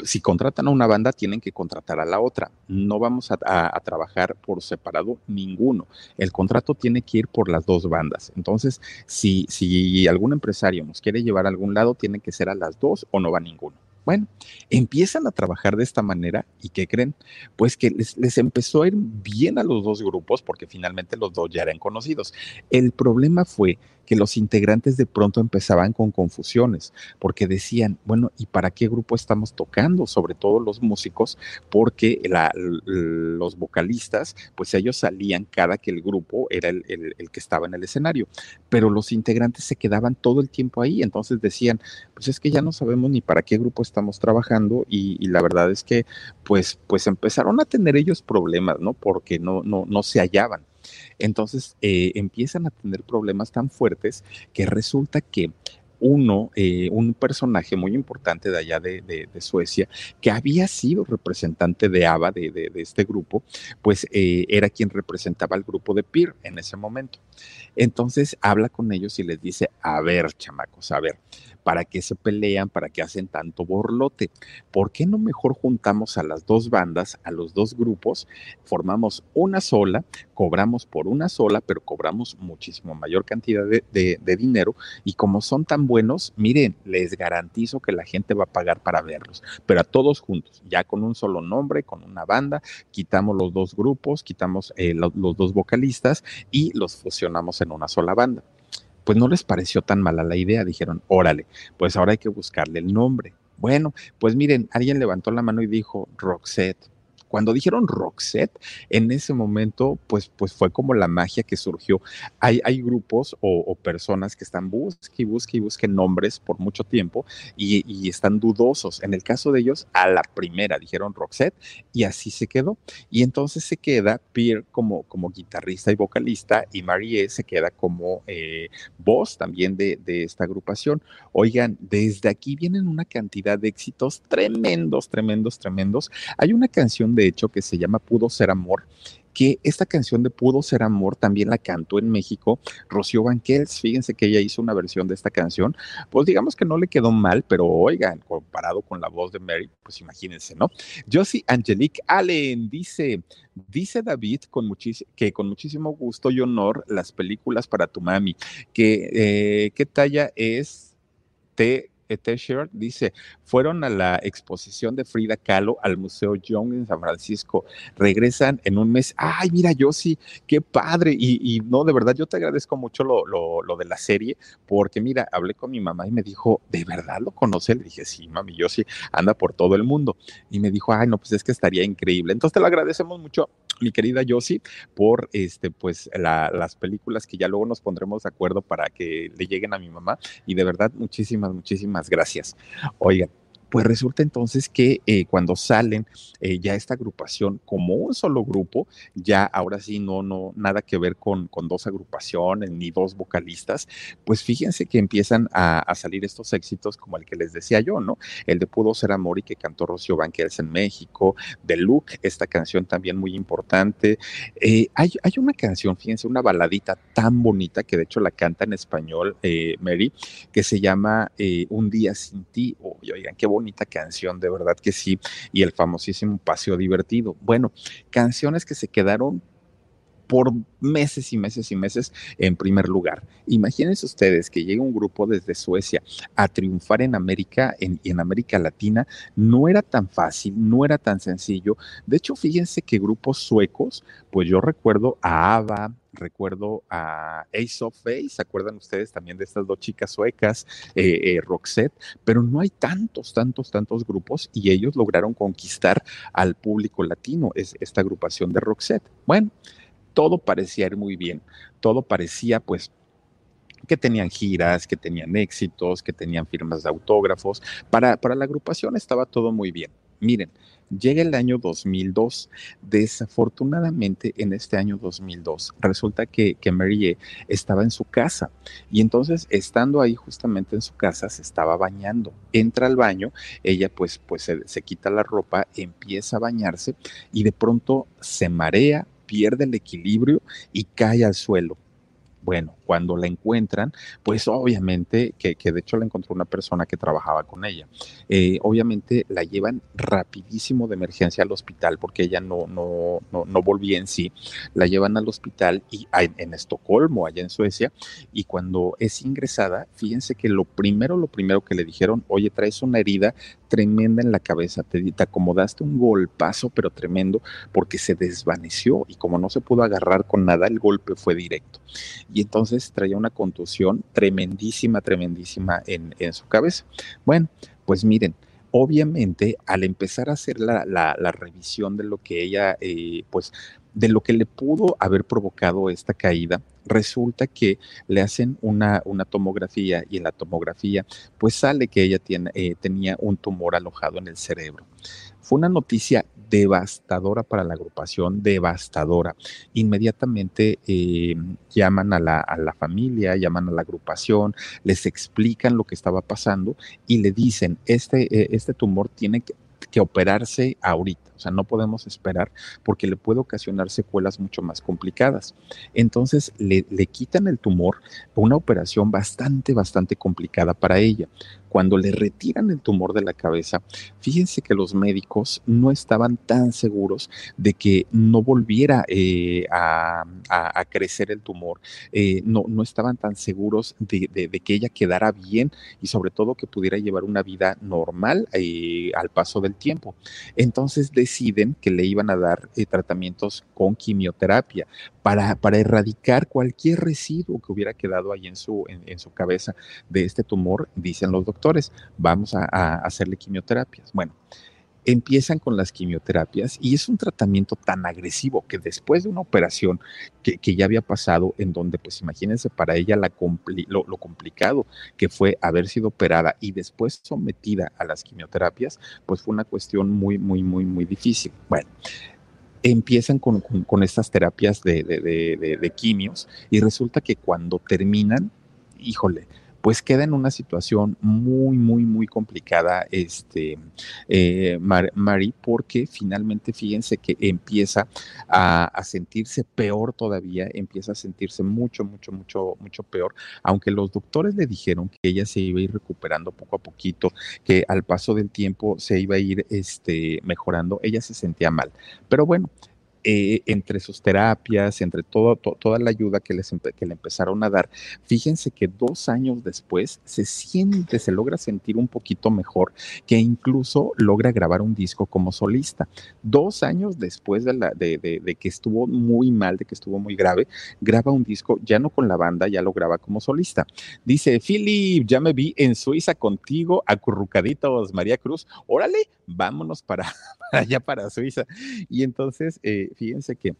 si contratan a una banda, tienen que contratar a la otra. No vamos a, trabajar por separado ninguno. El contrato tiene que ir por las dos bandas. Entonces, si, si algún empresario nos quiere llevar a algún lado, tiene que ser a las dos o no va ninguno. Bueno, empiezan a trabajar de esta manera y ¿qué creen? Pues que les, les, empezó a ir bien a los dos grupos porque finalmente los dos ya eran conocidos. El problema fue que los integrantes de pronto empezaban con confusiones porque decían, bueno, ¿y para qué grupo estamos tocando? Sobre todo los músicos, porque los vocalistas, pues ellos salían cada que el grupo era el, el, el que estaba en el escenario, pero los integrantes se quedaban todo el tiempo ahí, entonces decían, pues es que ya no sabemos ni para qué grupo estamos trabajando y, y la verdad es que pues, pues empezaron a tener ellos problemas, ¿no? Porque no, no, no se hallaban. Entonces eh, empiezan a tener problemas tan fuertes que resulta que uno, eh, un personaje muy importante de allá de, Suecia, que había sido representante de ABBA, de, este grupo, pues eh, era quien representaba al grupo de Peer en ese momento. Entonces habla con ellos y les dice, a ver, chamacos, a ver, ¿para qué se pelean? ¿Para qué hacen tanto borlote? ¿Por qué no mejor juntamos a las dos bandas, a los dos grupos, formamos una sola, cobramos por una sola, pero cobramos muchísimo mayor cantidad de, dinero y como son tan buenos, miren, les garantizo que la gente va a pagar para verlos, pero a todos juntos, ya con un solo nombre, con una banda, quitamos los dos grupos, quitamos eh, los dos vocalistas y los fusionamos en una sola banda pues no les pareció tan mala la idea, dijeron, órale, pues ahora hay que buscarle el nombre. Bueno, pues miren, alguien levantó la mano y dijo, Roxette. Cuando dijeron Roxette, en ese momento, pues, pues fue como la magia que surgió. Hay, hay grupos o, personas que están busque y busque y busquen nombres por mucho tiempo y, y, están dudosos. En el caso de ellos, a la primera dijeron Roxette y así se quedó. Y entonces se queda Pierre como, como guitarrista y vocalista y Marie se queda como eh, voz también de, de esta agrupación. Oigan, desde aquí vienen una cantidad de éxitos tremendos, tremendos, tremendos. Hay una canción de hecho, que se llama Pudo Ser Amor, que esta canción de Pudo Ser Amor también la cantó en México Rocío Banquels. Fíjense que ella hizo una versión de esta canción, pues digamos que no le quedó mal, pero oigan, comparado con la voz de Mary, pues imagínense, ¿no? Josie Angelique Allen dice, dice David con que con muchísimo gusto y honor las películas para tu mami, que eh, qué talla es T T-shirt dice, fueron a la exposición de Frida Kahlo al Museo Young en San Francisco, regresan en un mes, ay, mira, yo sí, qué padre, y, no, de verdad, yo te agradezco mucho lo, lo, de la serie, porque mira, hablé con mi mamá y me dijo, ¿de verdad lo conoce? Le dije, sí, mami, yo sí, anda por todo el mundo, y me dijo, ay, no, pues es que estaría increíble, entonces te lo agradecemos mucho mi querida Josie, por este, pues, las películas que ya luego nos pondremos de acuerdo para que le lleguen a mi mamá. Y de verdad, muchísimas, muchísimas gracias. Oigan, pues resulta entonces que eh, cuando salen eh, ya esta agrupación como un solo grupo, ya ahora sí no, no, nada que ver con, con dos agrupaciones ni dos vocalistas, pues fíjense que empiezan a, salir estos éxitos como el que les decía yo, ¿no? El de Pudo Ser Amor y que cantó Rocío Banquers en México, de Look, esta canción también muy importante. Eh, hay, hay una canción, fíjense, una baladita tan bonita que de hecho la canta en español Mary, que se llama Un día sin ti. oigan, qué bonito bonita canción, de verdad que sí, y el famosísimo Paseo Divertido. Bueno, canciones que se quedaron por meses y meses y meses en primer lugar. Imagínense ustedes que llega un grupo desde Suecia a triunfar en América y en América Latina. No era tan fácil, no era tan sencillo. De hecho, fíjense que grupos suecos, pues yo recuerdo a ABBA, recuerdo a Ace of Base, ¿se acuerdan ustedes también de estas dos chicas suecas, eh, eh, Roxette? Pero no hay tantos, tantos, tantos grupos y ellos lograron conquistar al público latino, es esta agrupación de Roxette. Bueno, todo parecía ir muy bien, todo parecía pues que tenían giras, que tenían éxitos, que tenían firmas de autógrafos. Para, para la agrupación estaba todo muy bien. Miren, Llega el año 2002. Desafortunadamente, en este año 2002, resulta que, que Mary estaba en su casa y entonces, estando ahí justamente en su casa, se estaba bañando. Entra al baño, ella pues, pues se, se quita la ropa, empieza a bañarse y de pronto se marea, pierde el equilibrio y cae al suelo. Bueno, cuando la encuentran, pues obviamente, que, de hecho la encontró una persona que trabajaba con ella, eh, obviamente la llevan rapidísimo de emergencia al hospital porque ella no, no, no, volvía en sí, la llevan al hospital y en Estocolmo, allá en Suecia, y cuando es ingresada, fíjense que lo primero, lo primero que le dijeron, oye, traes una herida tremenda en la cabeza, te, te acomodaste un golpazo, pero tremendo, porque se desvaneció y como no se pudo agarrar con nada, el golpe fue directo. Y entonces traía una contusión tremendísima, tremendísima en, su cabeza. Bueno, pues miren, obviamente al empezar a hacer la, revisión de lo que ella, eh, pues de lo que le pudo haber provocado esta caída, resulta que le hacen una, una tomografía y en la tomografía pues sale que ella tiene, eh, tenía un tumor alojado en el cerebro. Fue una noticia devastadora para la agrupación, devastadora. Inmediatamente eh, llaman a la, a la, familia, llaman a la agrupación, les explican lo que estaba pasando y le dicen, este, eh, este tumor tiene que, que operarse ahorita. O sea, no podemos esperar porque le puede ocasionar secuelas mucho más complicadas. Entonces, le, le quitan el tumor, una operación bastante, bastante complicada para ella. Cuando le retiran el tumor de la cabeza, fíjense que los médicos no estaban tan seguros de que no volviera eh, a, crecer el tumor, eh, no, no estaban tan seguros de, que ella quedara bien y sobre todo que pudiera llevar una vida normal eh, al paso del tiempo. Entonces, deciden que le iban a dar tratamientos con quimioterapia para, para, erradicar cualquier residuo que hubiera quedado ahí en su, en, su cabeza de este tumor, dicen los doctores, vamos a, hacerle quimioterapias. Bueno, empiezan con las quimioterapias y es un tratamiento tan agresivo que después de una operación que, ya había pasado, en donde, pues imagínense para ella la lo, complicado que fue haber sido operada y después sometida a las quimioterapias, pues fue una cuestión muy, muy, muy, muy difícil. Bueno, empiezan con, con, estas terapias de, quimios y resulta que cuando terminan, híjole, pues queda en una situación muy, muy, muy complicada, este, eh, Mari, porque finalmente fíjense que empieza a, a, sentirse peor todavía, empieza a sentirse mucho, mucho, mucho, mucho peor, aunque los doctores le dijeron que ella se iba a ir recuperando poco a poquito, que al paso del tiempo se iba a ir este, mejorando, ella se sentía mal. Pero bueno, eh, entre sus terapias, entre todo, toda la ayuda que, les que le empezaron a dar, fíjense que dos años después se siente, se logra sentir un poquito mejor, que incluso logra grabar un disco como solista. Dos años después de, la, de, de, que estuvo muy mal, de que estuvo muy grave, graba un disco ya no con la banda, ya lo graba como solista. Dice, Philip, ya me vi en Suiza contigo, acurrucaditos, María Cruz, órale, vámonos para, allá, para Suiza. Y entonces, eh, fíjense que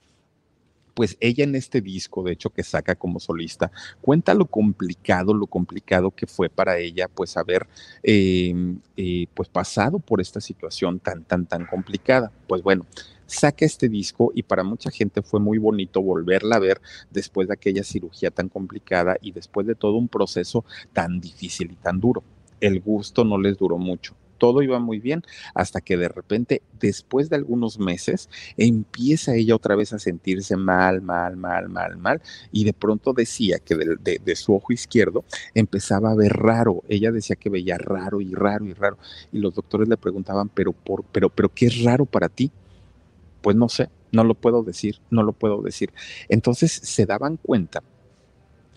pues ella en este disco, de hecho, que saca como solista, cuenta lo complicado, lo complicado que fue para ella, pues haber, em, eh, pues pasado por esta situación tan, tan, tan complicada. Pues bueno, saca este disco y para mucha gente fue muy bonito volverla a ver después de aquella cirugía tan complicada y después de todo un proceso tan difícil y tan duro. El gusto no les duró mucho todo iba muy bien, hasta que de repente, después de algunos meses, empieza ella otra vez a sentirse mal, mal, mal, mal, mal, y de pronto decía que de, su ojo izquierdo empezaba a ver raro, ella decía que veía raro y raro y raro, y los doctores le preguntaban, pero, por, pero, pero, ¿qué es raro para ti? Pues no sé, no lo puedo decir, no lo puedo decir. Entonces se daban cuenta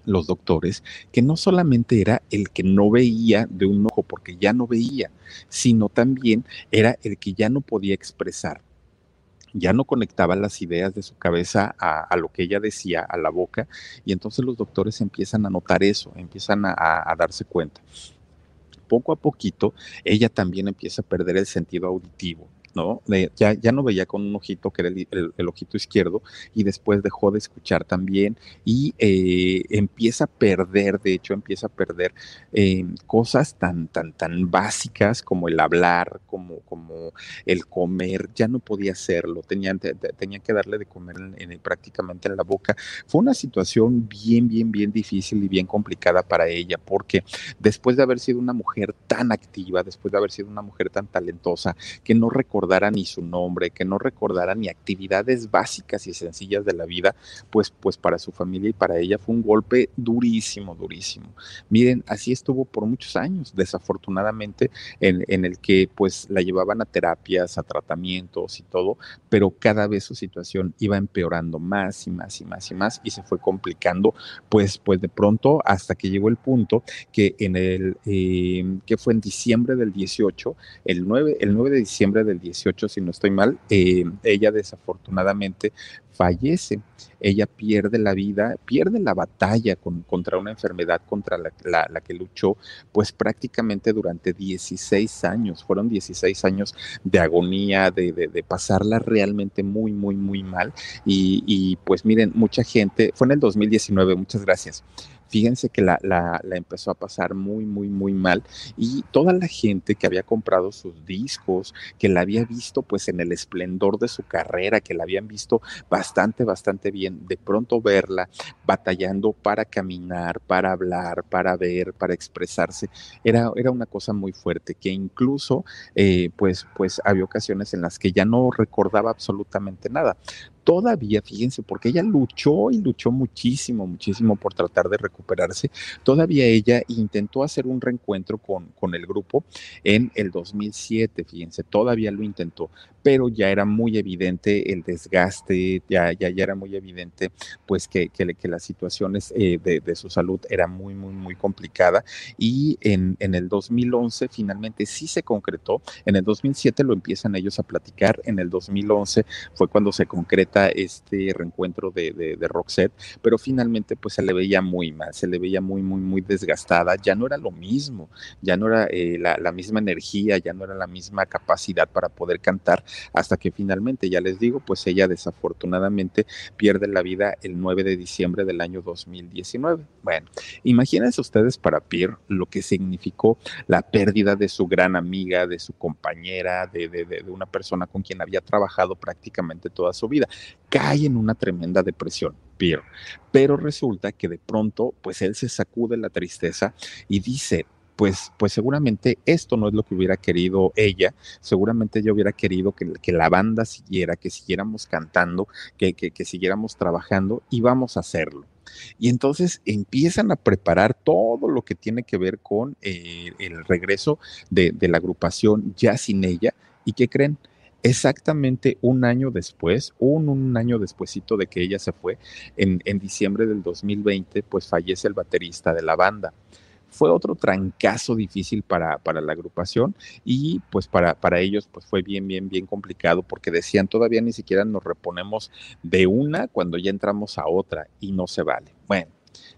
los doctores que no solamente era el que no veía de un ojo porque ya no veía, sino también era el que ya no podía expresar. Ya no conectaba las ideas de su cabeza a, lo que ella decía, a la boca, y entonces los doctores empiezan a notar eso, empiezan a darse cuenta poco a poquito ella también empieza a perder el sentido auditivo. ¿No? ya, ya no veía con un ojito que era el, ojito izquierdo y después dejó de escuchar también y eh, empieza a perder, de hecho empieza a perder eh, cosas tan, tan, tan básicas como el hablar, como, como el comer, ya no podía hacerlo, tenía, tenía que darle de comer en, prácticamente en la boca. Fue una situación bien, bien, bien difícil y bien complicada para ella porque después de haber sido una mujer tan activa, después de haber sido una mujer tan talentosa, que no recordaba recordara ni su nombre, que no recordara ni actividades básicas y sencillas de la vida, pues, pues para su familia y para ella fue un golpe durísimo, durísimo. Miren, así estuvo por muchos años, desafortunadamente, en, en el que pues la llevaban a terapias, a tratamientos y todo, pero cada vez su situación iba empeorando más y más y más y más y se fue complicando, pues, pues de pronto hasta que llegó el punto que en el, eh, que fue en diciembre del 18, el 9, el 9 de diciembre del 18, 18, si no estoy mal, eh, ella desafortunadamente fallece. Ella pierde la vida, pierde la batalla contra una enfermedad contra la, que luchó, pues prácticamente durante 16 años. Fueron 16 años de agonía, de, pasarla realmente muy, muy, muy mal. Y, y, pues miren, mucha gente, fue en el 2019, muchas gracias fíjense que la, la, empezó a pasar muy, muy, muy mal y toda la gente que había comprado sus discos, que la había visto pues en el esplendor de su carrera, que la habían visto bastante, bastante bien, de pronto verla batallando para caminar, para hablar, para ver, para expresarse, era, era una cosa muy fuerte, que incluso eh, pues, pues había ocasiones en las que ya no recordaba absolutamente nada todavía, fíjense, porque ella luchó y luchó muchísimo, muchísimo por tratar de recuperarse, todavía ella intentó hacer un reencuentro con, con el grupo en el 2007, fíjense, todavía lo intentó, pero ya era muy evidente el desgaste, ya, ya, ya era muy evidente pues que, que, las situaciones eh, de, de, su salud era muy, muy, muy complicada. Y en, en el 2011 finalmente sí se concretó, en el 2007 lo empiezan ellos a platicar, en el 2011 fue cuando se concreta este reencuentro de, de, Roxette, pero finalmente pues se le veía muy mal, se le veía muy, muy, muy desgastada, ya no era lo mismo, ya no era eh, la, misma energía, ya no era la misma capacidad para poder cantar hasta que finalmente, ya les digo, pues ella desafortunadamente pierde la vida el 9 de diciembre del año 2019. Bueno, imagínense ustedes para Pierre lo que significó la pérdida de su gran amiga, de su compañera, de, de una persona con quien había trabajado prácticamente toda su vida. Cae en una tremenda depresión. Pero, pero resulta que de pronto, pues él se sacude la tristeza y dice, pues, pues seguramente esto no es lo que hubiera querido ella, seguramente ella hubiera querido que, la banda siguiera, que siguiéramos cantando, que siguiéramos trabajando y vamos a hacerlo. Y entonces empiezan a preparar todo lo que tiene que ver con eh, el regreso de, de la agrupación ya sin ella. ¿Y qué creen? Exactamente un año después, un, un año despuesito de que ella se fue, en, en diciembre del 2020, pues fallece el baterista de la banda fue otro trancazo difícil para, para la agrupación y pues para, para ellos pues fue bien, bien, bien complicado porque decían todavía ni siquiera nos reponemos de una cuando ya entramos a otra y no se vale. Bueno,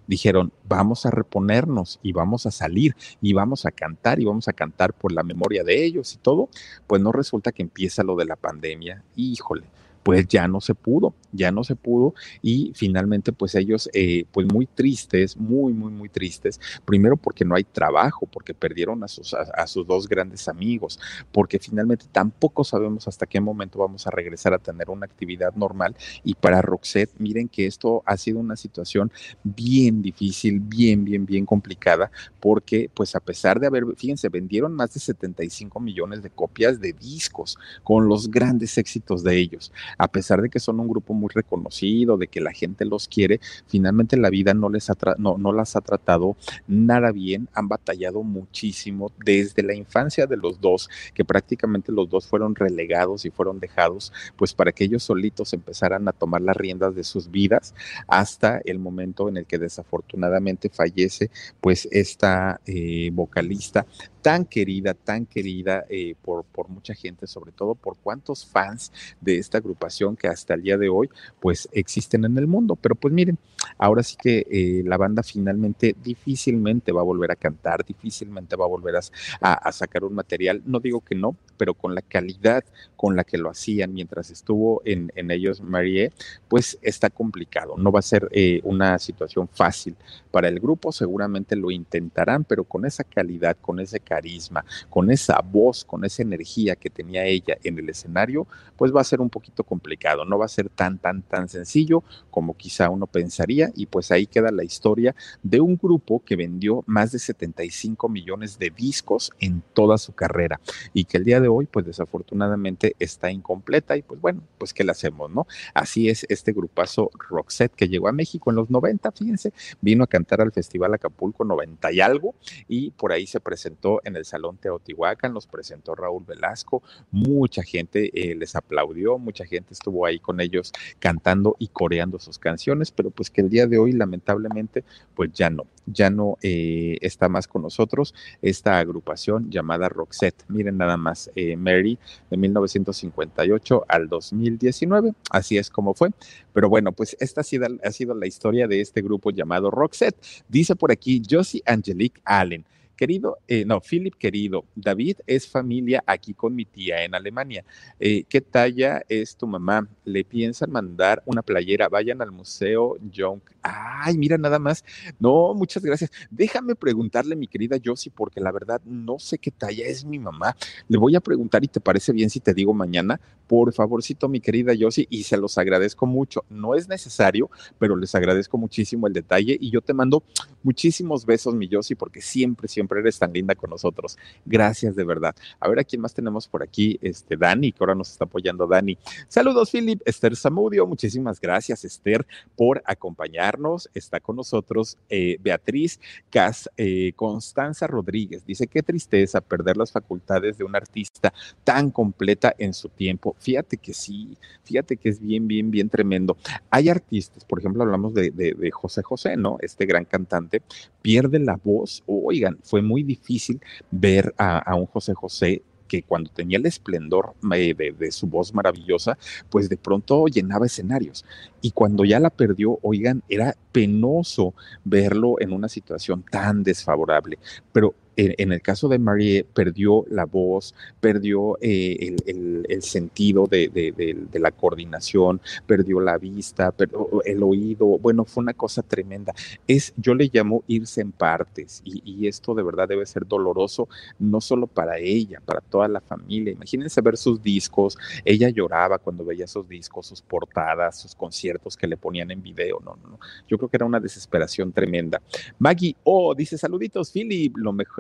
dijeron, vamos a reponernos y vamos a salir y vamos a cantar y vamos a cantar por la memoria de ellos y todo, pues no resulta que empieza lo de la pandemia. Híjole, pues ya no se pudo, ya no se pudo y finalmente pues ellos eh, pues muy tristes, muy, muy, muy tristes, primero porque no hay trabajo, porque perdieron a sus, a, a sus dos grandes amigos, porque finalmente tampoco sabemos hasta qué momento vamos a regresar a tener una actividad normal. Y para Roxette, miren que esto ha sido una situación bien difícil, bien, bien, bien complicada, porque pues a pesar de haber, fíjense, vendieron más de 75 millones de copias de discos con los grandes éxitos de ellos a pesar de que son un grupo muy reconocido, de que la gente los quiere, finalmente la vida no, les ha no, no las ha tratado nada bien, han batallado muchísimo desde la infancia de los dos, que prácticamente los dos fueron relegados y fueron dejados, pues para que ellos solitos empezaran a tomar las riendas de sus vidas hasta el momento en el que desafortunadamente fallece pues esta eh, vocalista tan querida, tan querida eh, por, por mucha gente, sobre todo por cuántos fans de esta agrupación que hasta el día de hoy pues existen en el mundo. Pero pues miren, ahora sí que eh, la banda finalmente difícilmente va a volver a cantar, difícilmente va a volver a, sacar un material. No digo que no, pero con la calidad con la que lo hacían mientras estuvo en, en ellos Marie, pues está complicado. No va a ser eh, una situación fácil para el grupo, seguramente lo intentarán, pero con esa calidad, con ese carisma, con esa voz, con esa energía que tenía ella en el escenario, pues va a ser un poquito complicado, no va a ser tan, tan, tan sencillo como quizá uno pensaría y pues ahí queda la historia de un grupo que vendió más de 75 millones de discos en toda su carrera y que el día de hoy pues desafortunadamente está incompleta y pues bueno, pues qué le hacemos, ¿no? Así es este grupazo Roxette que llegó a México en los 90, fíjense, vino a cantar al Festival Acapulco 90 y algo y por ahí se presentó en el Salón Teotihuacán, los presentó Raúl Velasco, mucha gente eh, les aplaudió, mucha gente estuvo ahí con ellos cantando y coreando sus canciones, pero pues que el día de hoy lamentablemente pues ya no, ya no eh, está más con nosotros esta agrupación llamada Roxette. Miren nada más, eh, Mary de 1958 al 2019, así es como fue. Pero bueno, pues esta ha sido, ha sido la historia de este grupo llamado Roxette. Dice por aquí Josie Angelique Allen. Querido, eh, no, Philip, querido, David es familia aquí con mi tía en Alemania. Eh, ¿Qué talla es tu mamá? Le piensan mandar una playera. Vayan al Museo Young. Ay, mira nada más. No, muchas gracias. Déjame preguntarle, mi querida Josie, porque la verdad no sé qué talla es mi mamá. Le voy a preguntar y te parece bien si te digo mañana. Por favorcito, mi querida Josie, y se los agradezco mucho. No es necesario, pero les agradezco muchísimo el detalle y yo te mando muchísimos besos, mi Josie, porque siempre, siempre siempre eres tan linda con nosotros. Gracias de verdad. A ver a quién más tenemos por aquí. Este Dani, que ahora nos está apoyando Dani. Saludos, Philip. Esther Zamudio, muchísimas gracias, Esther, por acompañarnos. Está con nosotros eh, Beatriz Cas, eh, Constanza Rodríguez. Dice, qué tristeza perder las facultades de un artista tan completa en su tiempo. Fíjate que sí, fíjate que es bien, bien, bien tremendo. Hay artistas, por ejemplo, hablamos de, de, de José José, ¿no? Este gran cantante, pierde la voz. Oigan, fue muy difícil ver a, un José José que cuando tenía el esplendor eh, de, de, su voz maravillosa, pues de pronto llenaba escenarios. Y cuando ya la perdió, oigan, era penoso verlo en una situación tan desfavorable. Pero en, el caso de Marie, perdió la voz, perdió eh, el, sentido de, la coordinación, perdió la vista, perdió el oído. Bueno, fue una cosa tremenda. Es, yo le llamo irse en partes y, esto de verdad debe ser doloroso, no solo para ella, para toda la familia. Imagínense ver sus discos. Ella lloraba cuando veía esos discos, sus portadas, sus conciertos que le ponían en video. No, no, no. Yo creo que era una desesperación tremenda. Maggie, oh, dice saluditos, Philip,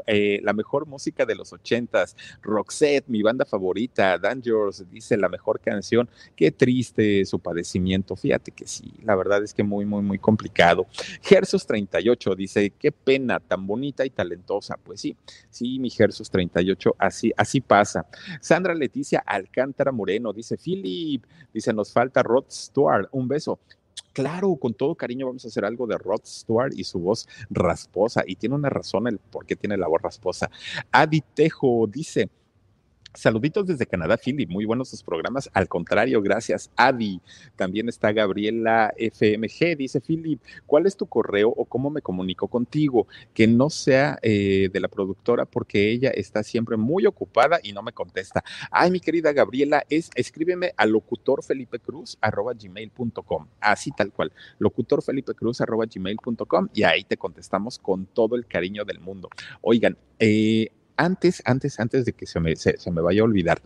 eh, la mejor música de los ochentas, Roxette, mi banda favorita, Dangerous, dice la mejor canción, qué triste su padecimiento, fíjate que sí, la verdad es que muy, muy, muy complicado. Gersos 38 dice, qué pena, tan bonita y talentosa, pues sí, sí, mi Gersos 38, así, así pasa. Sandra Leticia Alcántara Moreno dice, Philip, dice, nos falta Rod Stewart, un beso claro, con todo cariño vamos a hacer algo de Rod Stewart y su voz rasposa. Y tiene una razón el por qué tiene la voz rasposa. Adi Tejo dice, Saluditos desde Canadá, Philip. Muy buenos sus programas. Al contrario, gracias, Adi. También está Gabriela FMG. Dice Philip, ¿cuál es tu correo o cómo me comunico contigo? Que no sea eh, de la productora porque ella está siempre muy ocupada y no me contesta. Ay, mi querida Gabriela, es escríbeme a locutorfelipecruz.gmail.com. Así tal cual. Locutorfelipecruz.gmail.com y ahí te contestamos con todo el cariño del mundo. Oigan, eh, antes, antes, antes de que se me, se, me vaya a olvidar,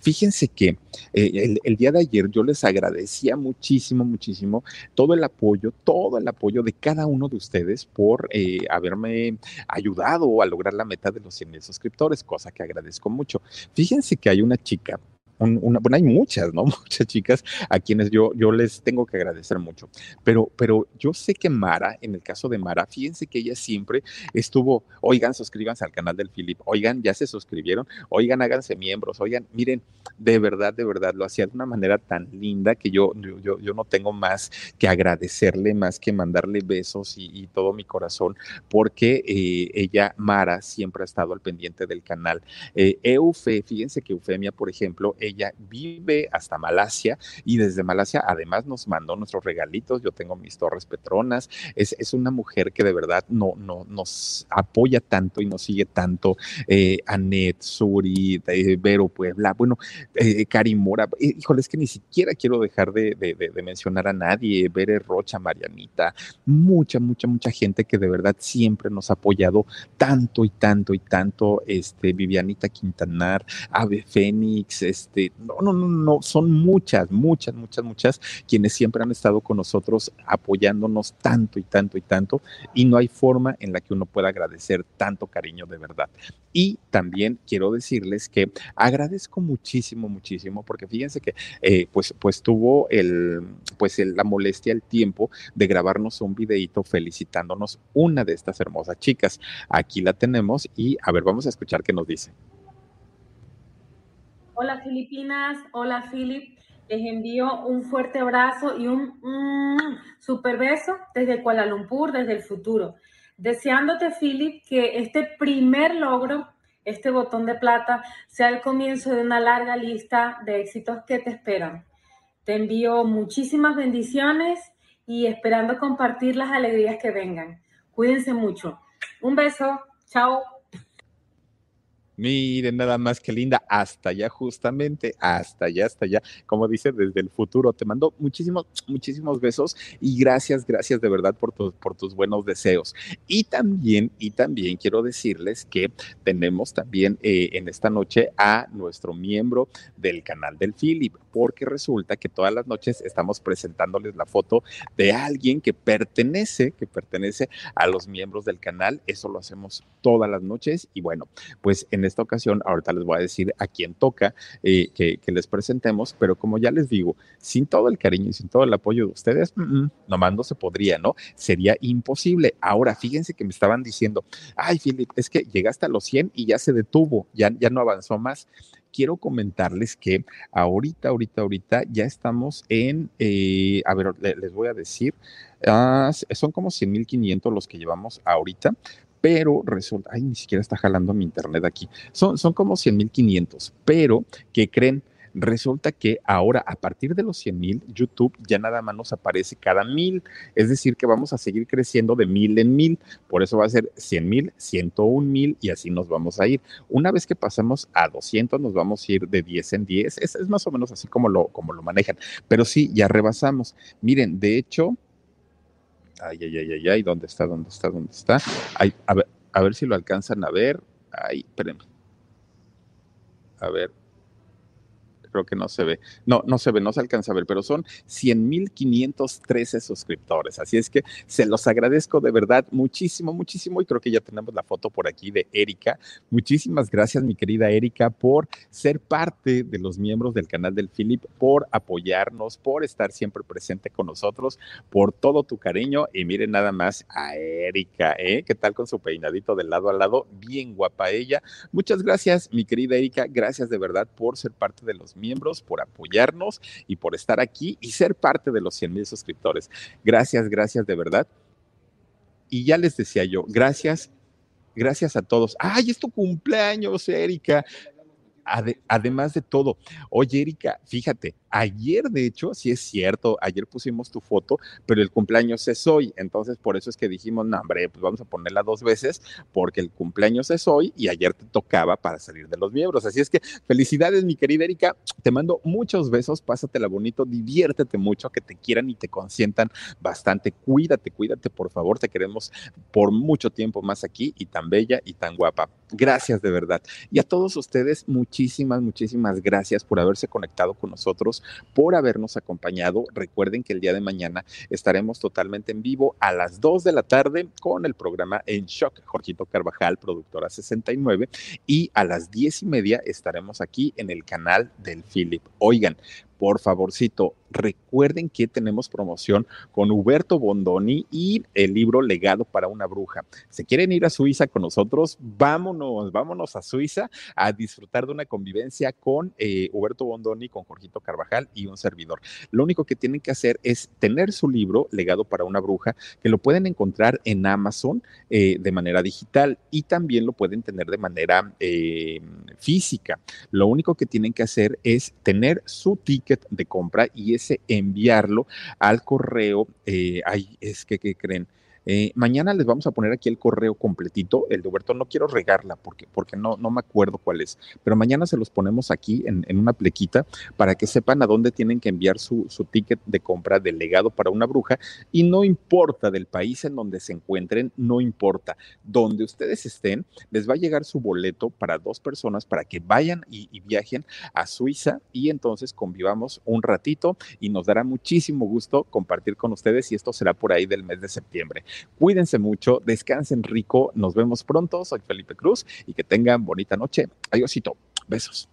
fíjense que eh, el, día de ayer yo les agradecía muchísimo, muchísimo todo el apoyo, todo el apoyo de cada uno de ustedes por eh, haberme ayudado a lograr la meta de los 100 mil suscriptores, cosa que agradezco mucho. Fíjense que hay una chica bueno, hay muchas, ¿no? Muchas chicas a quienes yo, yo les tengo que agradecer mucho. Pero, pero yo sé que Mara, en el caso de Mara, fíjense que ella siempre estuvo, oigan, suscríbanse al canal del Philip, oigan, ya se suscribieron, oigan, háganse miembros, oigan, miren, de verdad, de verdad, lo hacía de una manera tan linda que yo, yo, yo no tengo más que agradecerle, más que mandarle besos y, todo mi corazón, porque eh, ella, Mara, siempre ha estado al pendiente del canal. Eh, Eufe, fíjense que Eufemia, por ejemplo, ella vive hasta Malasia y desde Malasia además nos mandó nuestros regalitos. Yo tengo mis torres petronas. Es, es una mujer que de verdad no, no, nos apoya tanto y nos sigue tanto. Eh, Anet, Suri, eh, Vero Puebla, bueno, eh, Karimora. Eh, híjole, es que ni siquiera quiero dejar de, de, mencionar a nadie. Bere Rocha, Marianita, mucha, mucha, mucha gente que de verdad siempre nos ha apoyado tanto y tanto y tanto. Este, Vivianita Quintanar, Ave Fénix, este, no, no, no, no, son muchas, muchas, muchas, muchas quienes siempre han estado con nosotros apoyándonos tanto y tanto y tanto, y no hay forma en la que uno pueda agradecer tanto cariño de verdad. Y también quiero decirles que agradezco muchísimo, muchísimo, porque fíjense que eh, pues, pues tuvo el, pues la molestia, el tiempo de grabarnos un videito felicitándonos una de estas hermosas chicas. Aquí la tenemos y a ver, vamos a escuchar qué nos dice. Hola Filipinas, hola Philip. Les envío un fuerte abrazo y un mm, super beso desde Kuala Lumpur, desde el futuro. Deseándote, Philip, que este primer logro, este botón de plata, sea el comienzo de una larga lista de éxitos que te esperan. Te envío muchísimas bendiciones y esperando compartir las alegrías que vengan. Cuídense mucho. Un beso. Chao. Miren nada más que linda, hasta allá justamente, hasta allá, hasta allá, como dice, desde el futuro. Te mando muchísimos, muchísimos besos y gracias, gracias de verdad por, por tus buenos deseos. Y también, y también quiero decirles que tenemos también eh, en esta noche a nuestro miembro del canal del Philip, porque resulta que todas las noches estamos presentándoles la foto de alguien que pertenece, que pertenece a los miembros del canal. Eso lo hacemos todas las noches y bueno, pues en esta ocasión, ahorita les voy a decir a quién toca eh, que, les presentemos, pero como ya les digo, sin todo el cariño y sin todo el apoyo de ustedes, nomás no se podría, ¿no? Sería imposible. Ahora, fíjense que me estaban diciendo, ay, Philip, es que llegaste a los 100 y ya se detuvo, ya, ya no avanzó más quiero comentarles que ahorita, ahorita, ahorita ya estamos en, eh, a ver, les voy a decir, ah, son como 100.500 los que llevamos ahorita, pero resulta, ay, ni siquiera está jalando mi internet aquí, son, son como 100.500, pero, ¿qué creen? Resulta que ahora, a partir de los 100 mil, YouTube ya nada más nos aparece cada mil. Es decir, que vamos a seguir creciendo de mil en mil. Por eso va a ser 100 mil, 101 mil y así nos vamos a ir. Una vez que pasemos a 200, nos vamos a ir de 10 en 10. Es, es más o menos así como lo, como lo manejan. Pero sí, ya rebasamos. Miren, de hecho, ay, ay, ay, ay, ay, ¿dónde está? ¿Dónde está? ¿Dónde está? Ay, a, ver, a ver si lo alcanzan a ver. Ay, espérenme. A ver, creo que no se ve. No, no se ve, no se alcanza a ver, pero son 100.513 suscriptores. Así es que se los agradezco de verdad muchísimo, muchísimo. Y creo que ya tenemos la foto por aquí de Erika. Muchísimas gracias, mi querida Erika, por ser parte de los miembros del canal del Philip, por apoyarnos, por estar siempre presente con nosotros, por todo tu cariño. Y miren nada más a Erika, ¿eh? ¿Qué tal con su peinadito de lado a lado? Bien guapa ella. Muchas gracias, mi querida Erika. Gracias de verdad por ser parte de los miembros, por apoyarnos y por estar aquí y ser parte de los 100 mil suscriptores. Gracias, gracias de verdad. Y ya les decía yo, gracias, gracias a todos. ¡Ay, es tu cumpleaños, Erika! además de todo, oye, Erika, fíjate, Ayer, de hecho, sí es cierto, ayer pusimos tu foto, pero el cumpleaños es hoy. Entonces, por eso es que dijimos, no, hombre, pues vamos a ponerla dos veces, porque el cumpleaños es hoy y ayer te tocaba para salir de los miembros. Así es que felicidades, mi querida Erika. Te mando muchos besos, pásatela bonito, diviértete mucho, que te quieran y te consientan bastante. Cuídate, cuídate, por favor. Te queremos por mucho tiempo más aquí y tan bella y tan guapa. Gracias de verdad. Y a todos ustedes, muchísimas, muchísimas gracias por haberse conectado con nosotros por habernos acompañado. Recuerden que el día de mañana estaremos totalmente en vivo a las 2 de la tarde con el programa En Shock, Jorgito Carvajal, productora 69, y a las 10 y media estaremos aquí en el canal del Philip. Oigan, por favorcito, recuerden que tenemos promoción con Huberto Bondoni y el libro Legado para una bruja. ¿Se quieren ir a Suiza con nosotros? Vámonos, vámonos a Suiza a disfrutar de una convivencia con eh, Huberto Bondoni, con Jorgito Carvajal y un servidor. Lo único que tienen que hacer es tener su libro Legado para una bruja, que lo pueden encontrar en Amazon eh, de manera digital y también lo pueden tener de manera eh, física. Lo único que tienen que hacer es tener su ticket de compra y ese enviarlo al correo, eh, ay, es que, ¿qué creen? Eh, mañana les vamos a poner aquí el correo completito, el de Huberto. No quiero regarla porque, porque no, no me acuerdo cuál es, pero mañana se los ponemos aquí en, una plequita para que sepan a dónde tienen que enviar su, su ticket de compra del legado para una bruja. Y no importa del país en donde se encuentren, no importa. Donde ustedes estén, les va a llegar su boleto para dos personas para que vayan y, y viajen a Suiza y entonces convivamos un ratito y nos dará muchísimo gusto compartir con ustedes y esto será por ahí del mes de septiembre. Cuídense mucho, descansen rico, nos vemos pronto. Soy Felipe Cruz y que tengan bonita noche. Adiósito, besos.